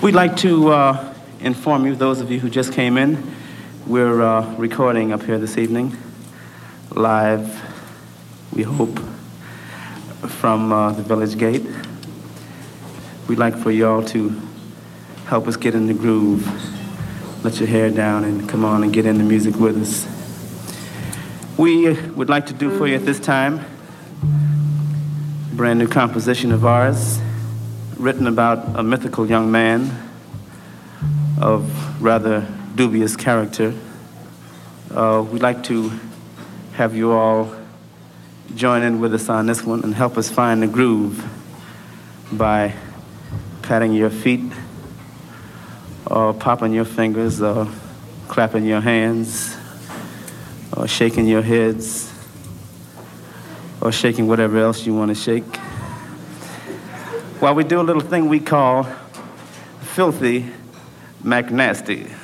We'd like to uh, inform you, those of you who just came in, we're uh, recording up here this evening, live, we hope, from uh, the Village Gate. We'd like for y'all to help us get in the groove. Let your hair down and come on and get in the music with us. We would like to do for you at this time a brand new composition of ours written about a mythical young man of rather dubious character. Uh, we'd like to have you all join in with us on this one and help us find the groove by patting your feet or popping your fingers or clapping your hands or shaking your heads or shaking whatever else you want to shake. While we do a little thing we call filthy McNasty.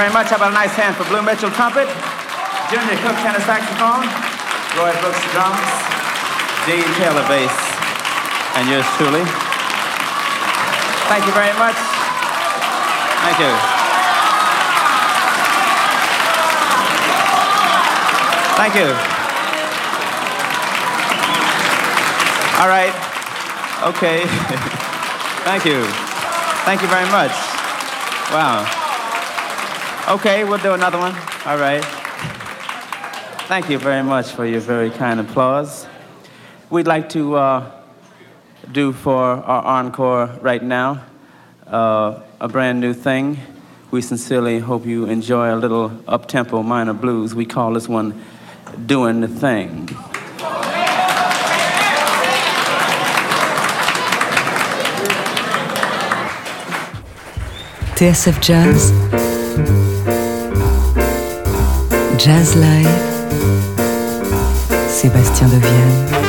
Very much. How about a nice hand for Blue Mitchell trumpet, Junior Cook tenor saxophone, Roy Brooks drums, Gene Taylor bass, and yours truly. Thank you very much. Thank you. Thank you. All right. Okay. Thank you. Thank you very much. Wow. Okay, we'll do another one. All right. Thank you very much for your very kind applause. We'd like to uh, do for our encore right now uh, a brand new thing. We sincerely hope you enjoy a little up-tempo minor blues. We call this one Doing the Thing. TSF Jazz, Jazz Live, Sébastien Devienne.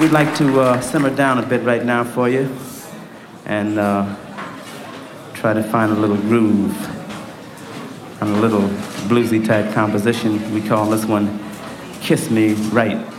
We'd like to uh, simmer down a bit right now for you and uh, try to find a little groove on a little bluesy type composition. We call this one Kiss Me Right.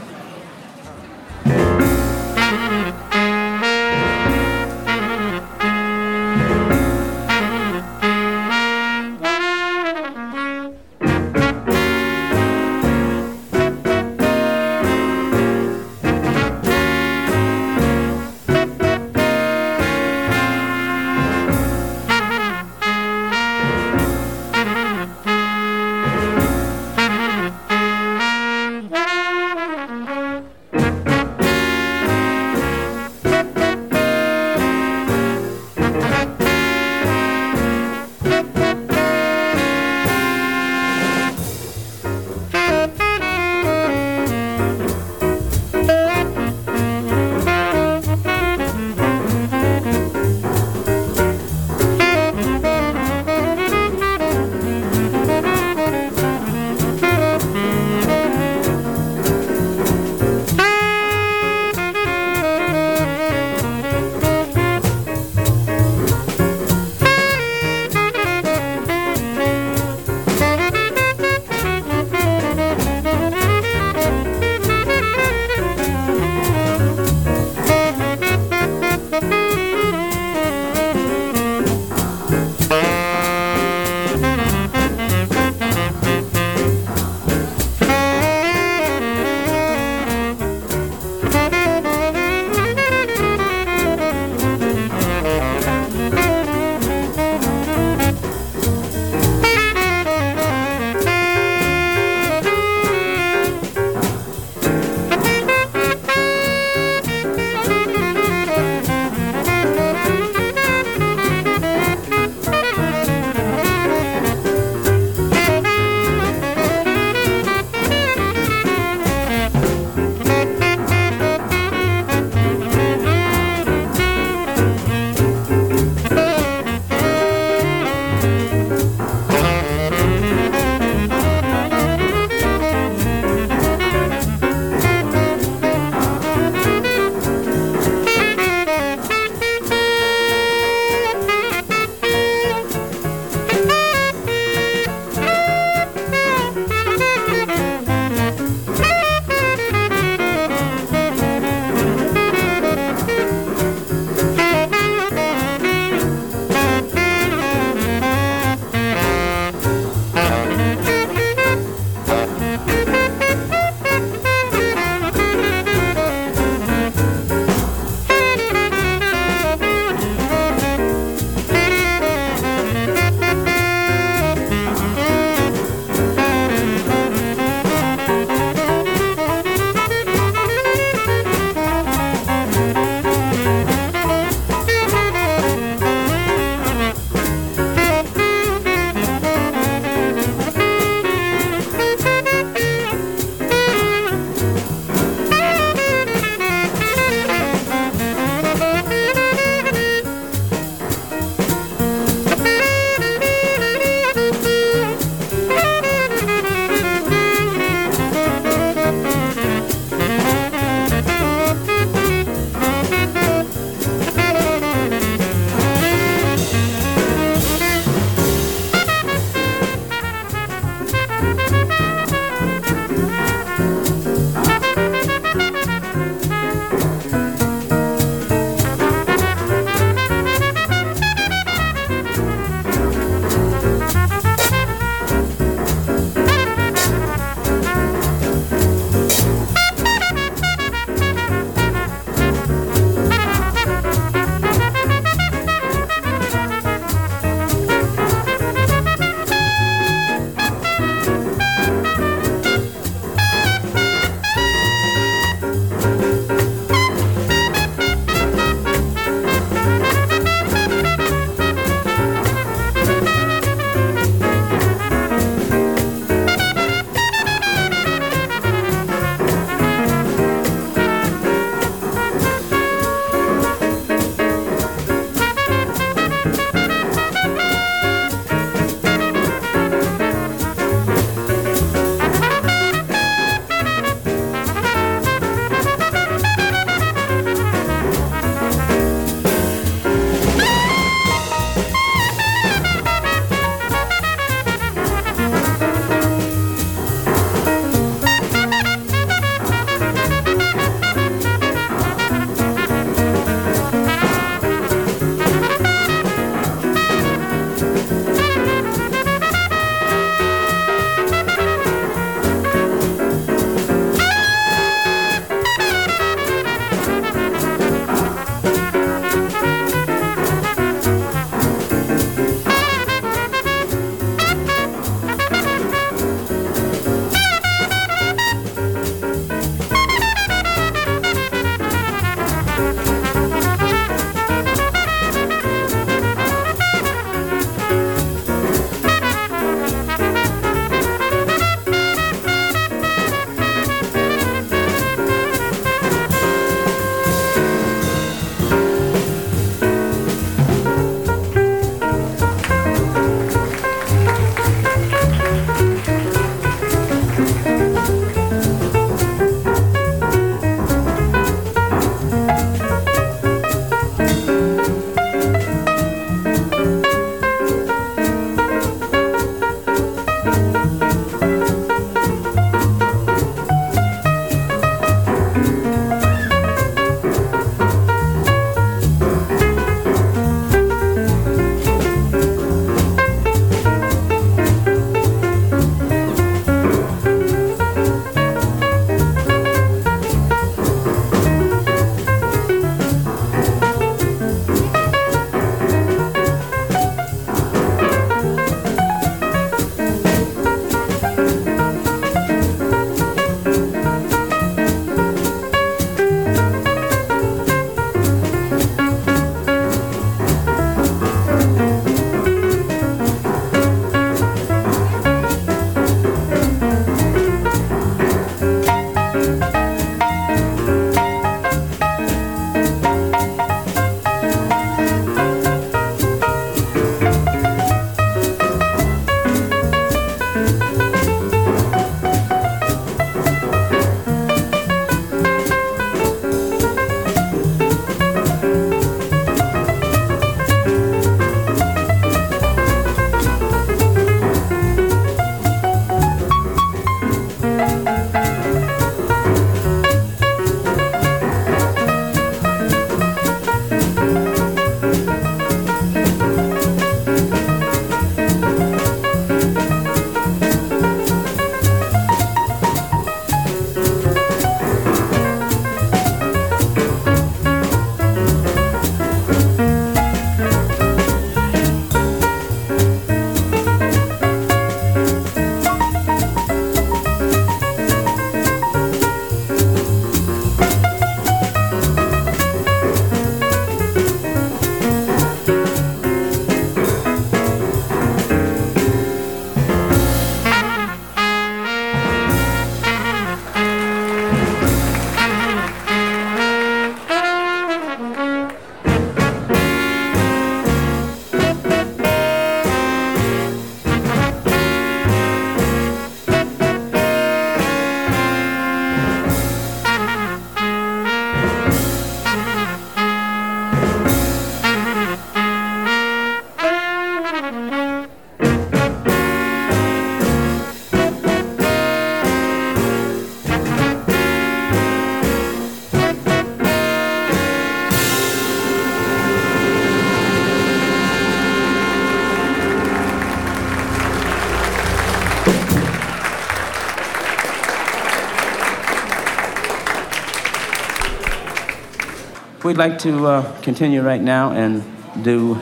Like to uh, continue right now and do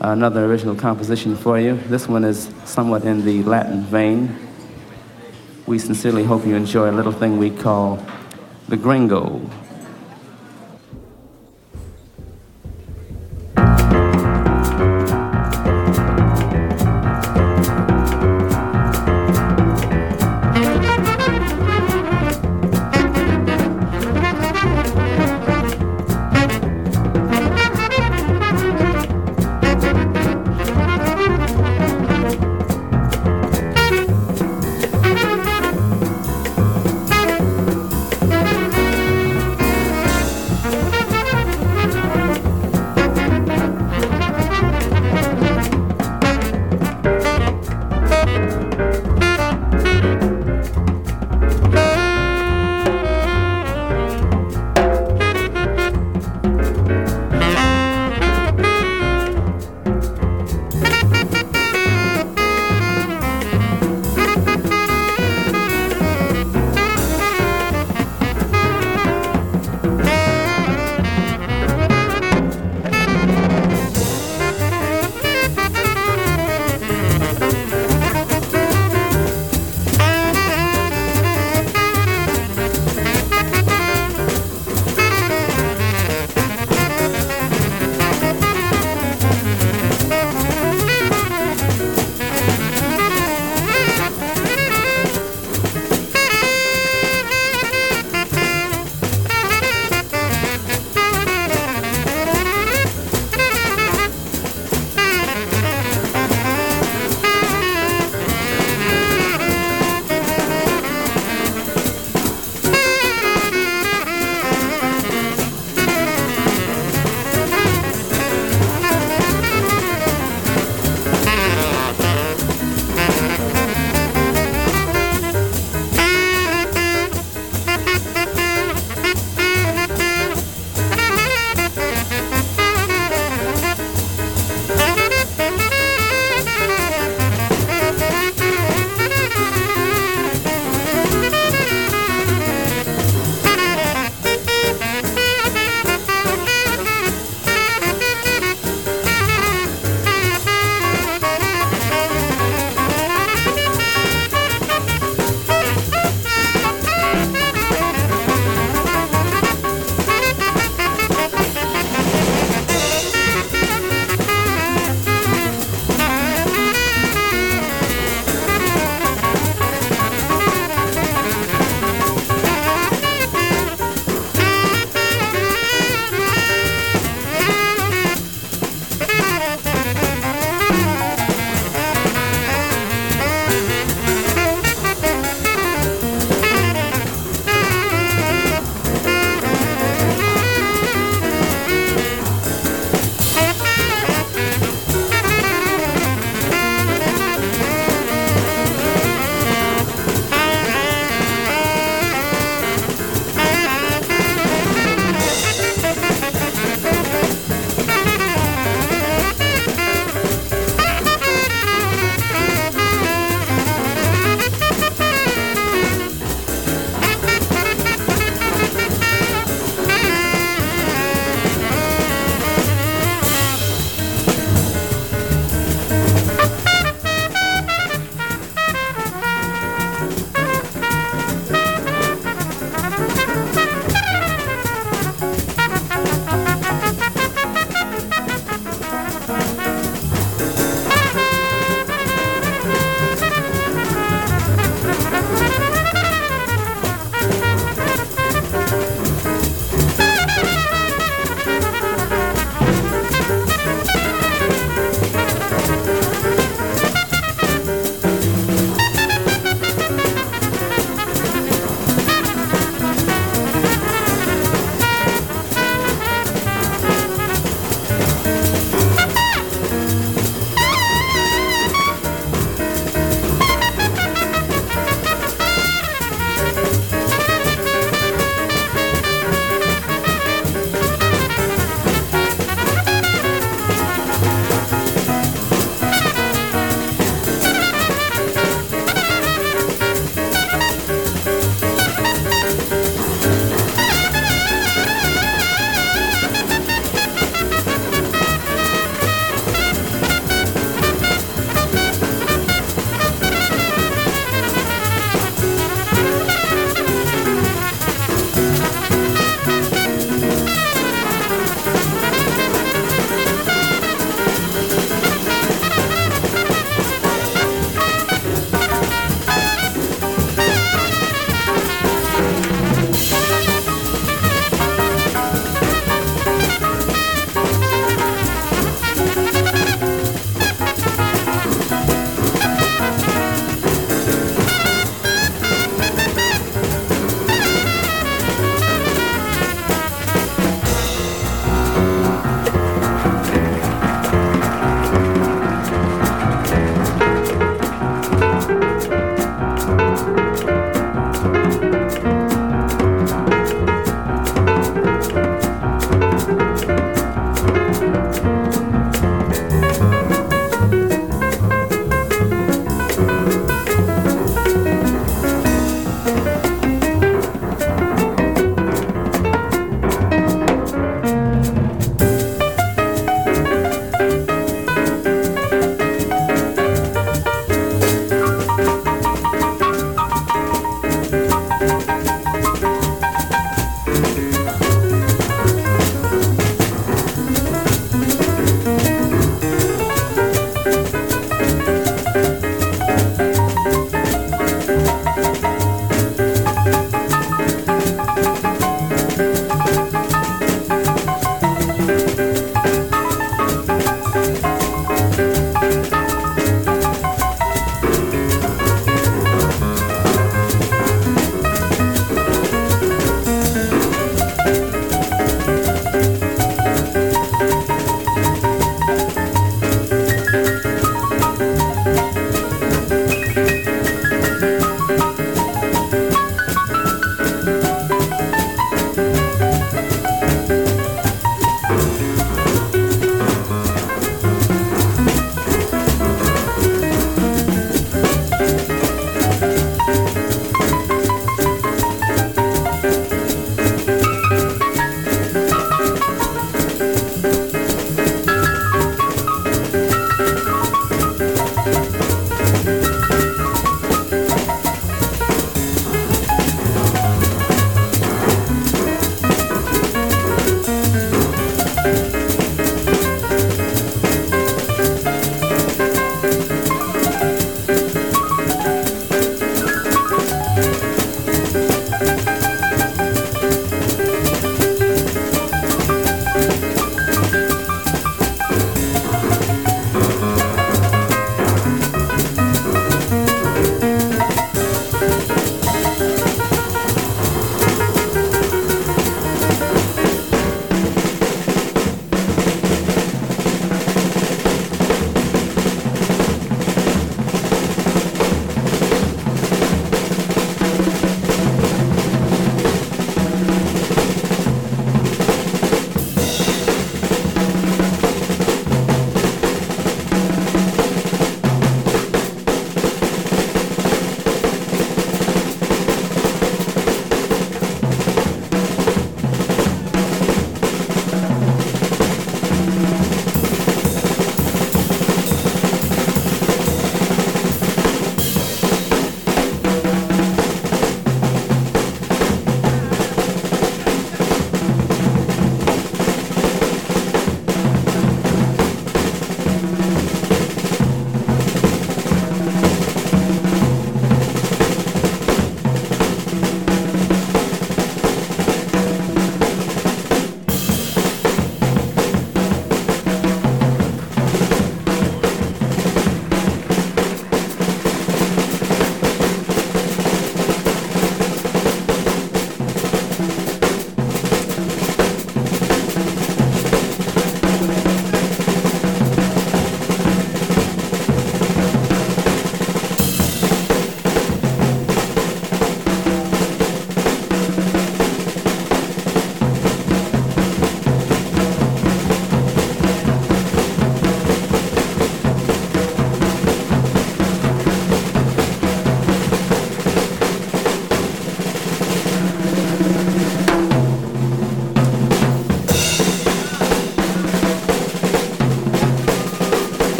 another original composition for you. This one is somewhat in the Latin vein. We sincerely hope you enjoy a little thing we call the gringo.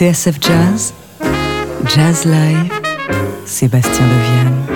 TSF Jazz, Jazz Live, Sébastien Devienne.